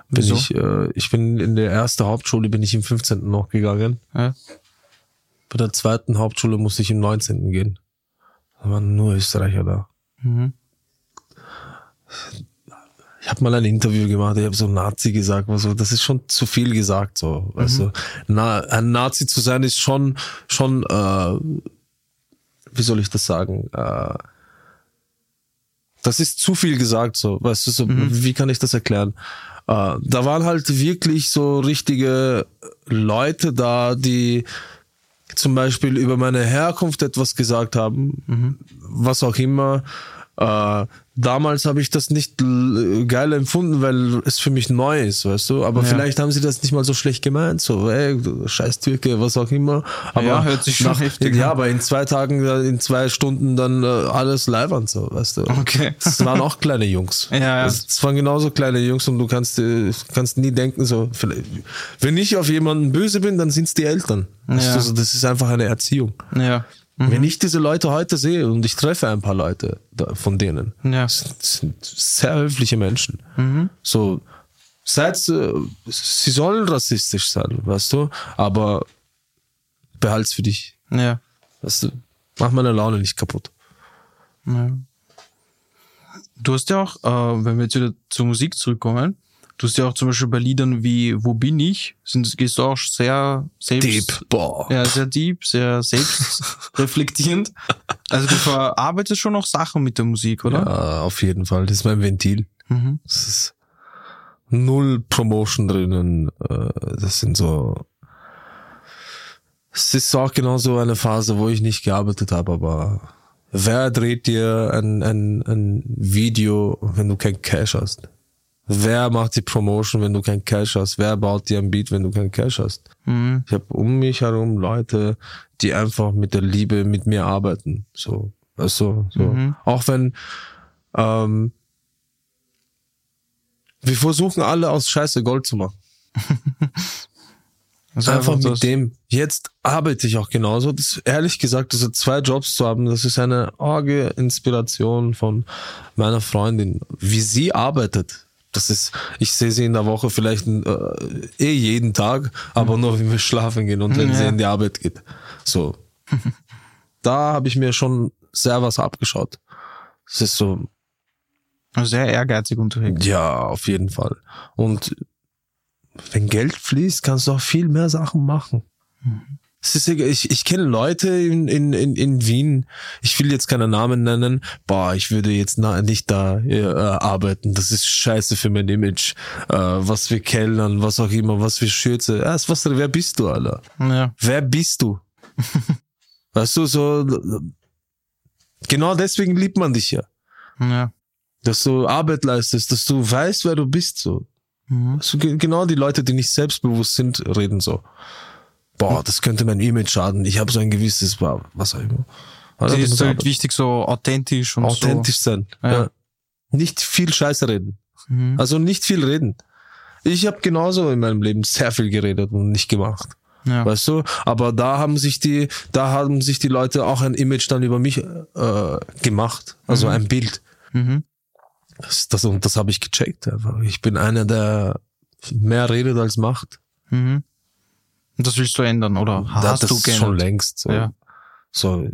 Speaker 9: Bin
Speaker 10: Wieso?
Speaker 9: ich, äh, ich bin in der ersten Hauptschule bin ich im 15. noch gegangen.
Speaker 10: Ja.
Speaker 9: Bei der zweiten Hauptschule musste ich im 19. gehen. Da waren nur Österreicher da.
Speaker 10: Mhm.
Speaker 9: Ich habe mal ein Interview gemacht, ich habe so Nazi gesagt, so, das ist schon zu viel gesagt, so, weißt du. Na, ein Nazi zu sein ist schon, schon, äh, wie soll ich das sagen? Äh, das ist zu viel gesagt, so, weißt du, so, wie kann ich das erklären? Äh, da waren halt wirklich so richtige Leute da, die zum Beispiel über meine Herkunft etwas gesagt haben, was auch immer. Äh, damals habe ich das nicht l- geil empfunden, weil es für mich neu ist, weißt du. Aber
Speaker 10: Ja.
Speaker 9: vielleicht haben sie das nicht mal so schlecht gemeint, so, ey, scheiß Türke, was auch immer. Aber
Speaker 10: Ja, hört sich schon
Speaker 9: nach,
Speaker 10: heftig
Speaker 9: Ja,
Speaker 10: an.
Speaker 9: aber in zwei Tagen, äh, in zwei Stunden dann äh, alles live an, so, weißt du.
Speaker 10: Okay.
Speaker 9: Das waren auch kleine Jungs. [LAUGHS]
Speaker 10: Ja, ja.
Speaker 9: Das waren genauso kleine Jungs und du kannst, äh, kannst nie denken, so, vielleicht, wenn ich auf jemanden böse bin, dann sind's die Eltern.
Speaker 10: Ja.
Speaker 9: du, so, das ist einfach eine Erziehung.
Speaker 10: Ja.
Speaker 9: Wenn ich diese Leute heute sehe und ich treffe ein paar Leute von denen,
Speaker 10: Ja.
Speaker 9: sind, sehr höfliche Menschen. So, seid, äh, sie sollen rassistisch sein, weißt du, aber behalt's für dich.
Speaker 10: Ja.
Speaker 9: Weißt du, mach meine Laune nicht kaputt.
Speaker 10: ja. Du hast ja auch, äh, wenn wir jetzt wieder zur Musik zurückkommen, du hast ja auch zum Beispiel bei Liedern wie Wo bin ich, sind, gehst du auch sehr selbst,
Speaker 9: boah.
Speaker 10: ja, sehr deep, sehr selbstreflektierend. [LAUGHS] Also du verarbeitest schon noch Sachen mit der Musik, oder?
Speaker 9: Ja, auf jeden Fall. Das ist mein Ventil.
Speaker 10: Mhm.
Speaker 9: Es ist null Promotion drinnen. Äh, Das sind so. Es ist auch genau so eine Phase, wo ich nicht gearbeitet habe, aber wer dreht dir ein, ein, ein Video, wenn du kein Cash hast? Wer macht die Promotion, wenn du kein Cash hast? Wer baut dir ein Beat, wenn du kein Cash hast?
Speaker 10: Mhm.
Speaker 9: Ich habe um mich herum Leute, die einfach mit der Liebe mit mir arbeiten. So, also, so.
Speaker 10: Mhm.
Speaker 9: Auch wenn ähm, wir versuchen alle aus Scheiße Gold zu machen. [LAUGHS]
Speaker 10: Also
Speaker 9: einfach mit dem. Jetzt arbeite ich auch genauso. Das, ehrlich gesagt, also zwei Jobs zu haben, das ist eine arge Inspiration von meiner Freundin, wie sie arbeitet. Das ist, ich sehe sie in der Woche vielleicht äh, eh jeden Tag, aber nur wenn wir schlafen gehen und wenn sie
Speaker 10: Ja.
Speaker 9: in die Arbeit geht. So. [LAUGHS] da habe ich mir schon sehr was abgeschaut. Es ist so,
Speaker 8: Sehr ehrgeizig unterwegs.
Speaker 9: ja, auf jeden Fall. Und wenn Geld fließt, kannst du auch viel mehr Sachen machen. Egal, ich, ich kenne Leute in, in, in, in Wien, ich will jetzt keine Namen nennen, boah, ich würde jetzt na, nicht da äh, arbeiten, das ist scheiße für mein Image, äh, was wir kellnern, was auch immer, was wir schürze. Erst was, wer bist du, Alter?
Speaker 8: Ja.
Speaker 9: Wer bist du? [LAUGHS] weißt du, so, genau deswegen liebt man dich ja
Speaker 8: Ja.
Speaker 9: dass du Arbeit leistest, dass du weißt, wer du bist, so. Also, ge- genau die Leute, die nicht selbstbewusst sind, reden so. Boah, das könnte mein Image schaden. Ich habe so ein gewisses, was auch immer. Also, du
Speaker 8: ist halt
Speaker 9: arbeiten.
Speaker 8: wichtig, so authentisch und
Speaker 9: authentisch sein.
Speaker 8: Ja.
Speaker 9: Ja. Nicht viel Scheiße reden.
Speaker 8: so. Mhm.
Speaker 9: Also nicht viel reden. Ich habe genauso in meinem Leben sehr viel geredet und nicht gemacht.
Speaker 8: Ja.
Speaker 9: Weißt du? Aber da haben sich die, da haben sich die Leute auch ein Image dann über mich äh, gemacht. Also ein Bild.
Speaker 8: Mhm.
Speaker 9: Das, das, und das habe ich gecheckt. Einfach. Ich bin einer, der mehr redet als macht.
Speaker 8: Mhm. Und das willst du ändern, oder hast
Speaker 9: das
Speaker 8: du
Speaker 9: ist
Speaker 8: geändert?
Speaker 9: schon längst. So.
Speaker 8: Ja.
Speaker 9: so.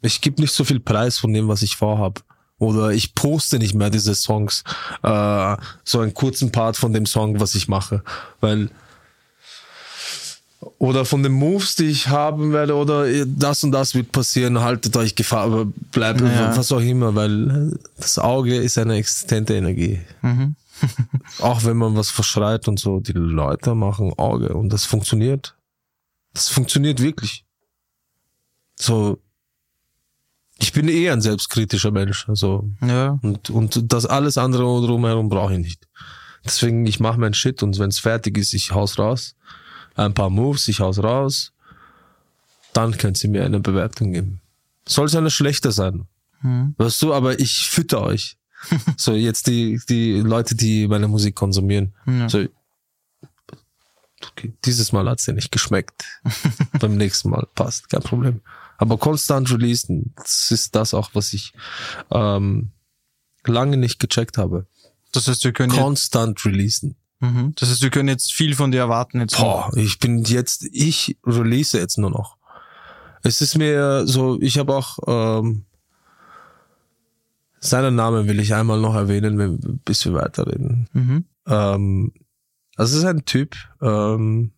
Speaker 9: Ich gebe nicht so viel Preis von dem, was ich vorhab. Oder ich poste nicht mehr diese Songs, äh, so einen kurzen Part von dem Song, was ich mache. Weil oder von den Moves, die ich haben werde, oder das und das wird passieren, haltet euch Gefahr, bleibt,
Speaker 8: Ja.
Speaker 9: was auch immer, weil das Auge ist eine existente Energie.
Speaker 8: Mhm. [LAUGHS]
Speaker 9: Auch wenn man was verschreit und so, die Leute machen Auge und das funktioniert. Das funktioniert wirklich. So, ich bin eh ein selbstkritischer Mensch, also
Speaker 8: Ja.
Speaker 9: und und das alles andere drumherum brauche ich nicht. Deswegen ich mache mein Shit und wenn es fertig ist, ich haus raus, ein paar Moves, ich haus raus, dann könnt ihr mir eine Bewertung geben. Soll es eine schlechte sein,
Speaker 8: Mhm.
Speaker 9: weißt du? Aber ich fütter euch. So jetzt die die Leute, die meine Musik konsumieren.
Speaker 8: Ja.
Speaker 9: So, okay, dieses Mal hat's dir nicht geschmeckt. [LAUGHS] Beim nächsten Mal passt, kein Problem. Aber konstant releasen, das ist das auch, was ich ähm, lange nicht gecheckt habe.
Speaker 8: Das heißt, wir können
Speaker 9: Konstant releasen.
Speaker 8: mhm. das heißt, wir können jetzt viel von dir erwarten jetzt.
Speaker 9: Boah, ich bin jetzt, ich release jetzt nur noch. Es ist mir so, ich habe auch ähm, seinen Namen will ich einmal noch erwähnen, bis wir weiterreden.
Speaker 8: Mhm.
Speaker 9: Ähm, also es ist ein Typ, ähm,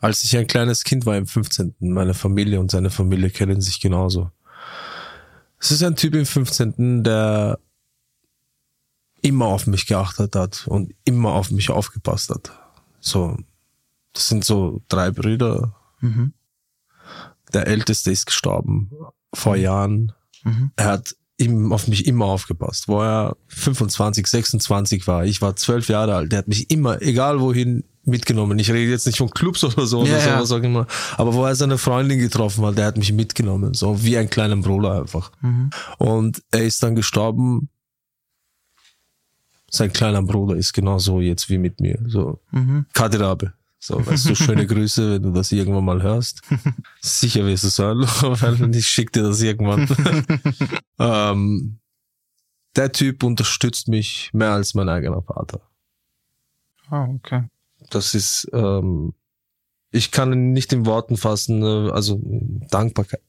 Speaker 9: als ich ein kleines Kind war im 15. Meine Familie und seine Familie kennen sich genauso. Es ist ein Typ im 15., der immer auf mich geachtet hat und immer auf mich aufgepasst hat. So, das sind so drei Brüder.
Speaker 8: Mhm.
Speaker 9: Der älteste ist gestorben vor Jahren.
Speaker 8: Mhm.
Speaker 9: Er hat ihm, auf mich immer aufgepasst. Wo er 25, 26 war, ich war zwölf Jahre alt, der hat mich immer, egal wohin, mitgenommen. Ich rede jetzt nicht von Clubs oder so
Speaker 8: Ja,
Speaker 9: oder
Speaker 8: ja.
Speaker 9: sowas auch immer. Aber wo er seine Freundin getroffen hat, der hat mich mitgenommen. So wie ein kleiner Bruder einfach.
Speaker 8: Mhm.
Speaker 9: Und er ist dann gestorben. Sein kleiner Bruder ist genauso jetzt wie mit mir. So
Speaker 8: Mhm.
Speaker 9: Kadirabe. So, weißt du, schöne [LAUGHS] Grüße, wenn du das irgendwann mal hörst. Sicher wirst du es hören, [LAUGHS] weil ich schick dir das irgendwann. [LAUGHS] ähm, der Typ unterstützt mich mehr als mein eigener Vater.
Speaker 8: Ah, okay.
Speaker 9: Das ist, ähm, ich kann ihn nicht in Worten fassen, äh, also Dankbarkeit.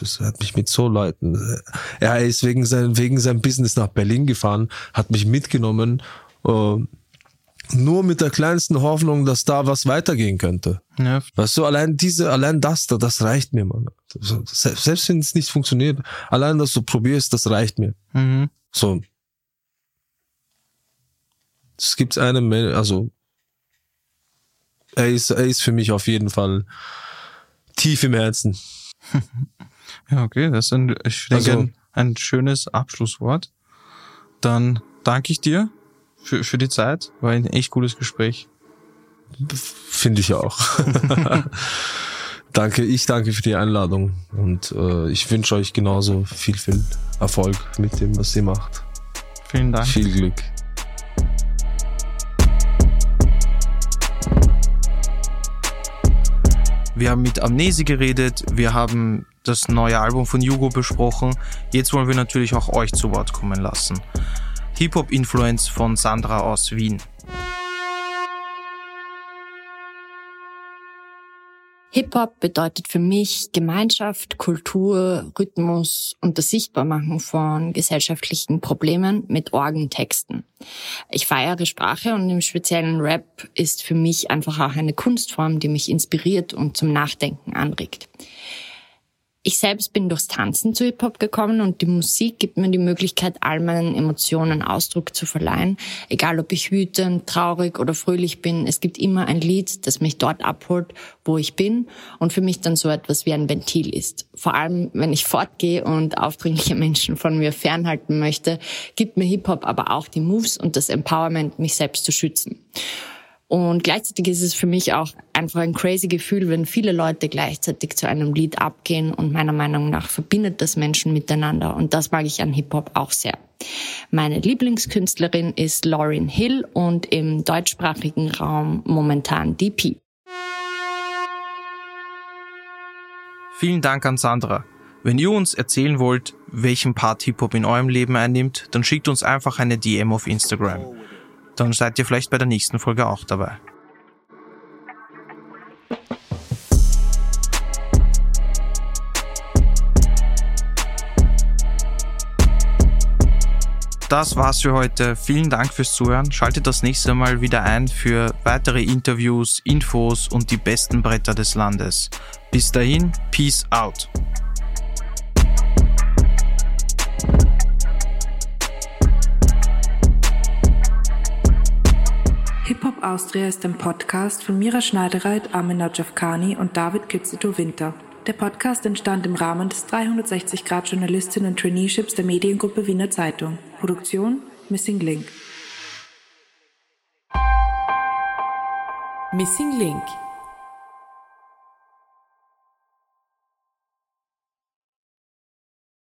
Speaker 9: Das hat mich mit so Leuten. äh, Er ist wegen sein, wegen seinem Business nach Berlin gefahren, hat mich mitgenommen, äh, nur mit der kleinsten Hoffnung, dass da was weitergehen könnte.
Speaker 8: Ja.
Speaker 9: Weißt du, allein diese, allein das da, das reicht mir, Mann. Selbst, wenn es nicht funktioniert, allein, dass du probierst, das reicht mir.
Speaker 8: Mhm.
Speaker 9: So. Es gibt einen, also, er ist, er ist für mich auf jeden Fall tief im Herzen. [LAUGHS]
Speaker 8: Ja, okay, das ist ein, ich denke,
Speaker 9: Also-
Speaker 8: ein, ein schönes Abschlusswort. Dann danke ich dir für, für die Zeit. War ein echt cooles Gespräch.
Speaker 9: Finde ich auch. [LAUGHS] danke, ich danke für die Einladung und äh, ich wünsche euch genauso viel, viel Erfolg mit dem, was ihr macht.
Speaker 8: Vielen Dank.
Speaker 9: Viel Glück.
Speaker 8: Wir haben mit Amnesi geredet, wir haben das neue Album von Jugo besprochen. Jetzt wollen wir natürlich auch euch zu Wort kommen lassen. Hip-Hop-Influence von Sandra aus Wien.
Speaker 11: Hip-Hop bedeutet für mich Gemeinschaft, Kultur, Rhythmus und das Sichtbarmachen von gesellschaftlichen Problemen mit Orgentexten. Ich feiere Sprache und im speziellen Rap ist für mich einfach auch eine Kunstform, die mich inspiriert und zum Nachdenken anregt. Ich selbst bin durchs Tanzen zu Hip-Hop gekommen und die Musik gibt mir die Möglichkeit, all meinen Emotionen Ausdruck zu verleihen. Egal ob ich wütend, traurig oder fröhlich bin, es gibt immer ein Lied, das mich dort abholt, wo ich bin und für mich dann so etwas wie ein Ventil ist. Vor allem, wenn ich fortgehe und aufdringliche Menschen von mir fernhalten möchte, gibt mir Hip-Hop aber auch die Moves und das Empowerment, mich selbst zu schützen. Und gleichzeitig ist es für mich auch einfach ein crazy Gefühl, wenn viele Leute gleichzeitig zu einem Lied abgehen und meiner Meinung nach verbindet das Menschen miteinander und das mag ich an Hip-Hop auch sehr. Meine Lieblingskünstlerin ist Lauryn Hill und im deutschsprachigen Raum momentan DP.
Speaker 8: Vielen Dank an Sandra. Wenn ihr uns erzählen wollt, welchen Part Hip-Hop in eurem Leben einnimmt, dann schickt uns einfach eine DM auf Instagram. Dann seid ihr vielleicht bei der nächsten Folge auch dabei. Das war's für heute. Vielen Dank fürs Zuhören. Schaltet das nächste Mal wieder ein für weitere Interviews, Infos und die besten Bretter des Landes. Bis dahin, Peace out.
Speaker 7: Hip-Hop Austria ist ein Podcast von Mira Schneidereit, Armin Najafkani und David Kitzito-Winter. Der Podcast entstand im Rahmen des 360-Grad-Journalistinnen und Traineeships der Mediengruppe Wiener Zeitung. Produktion Missing Link.
Speaker 12: Missing Link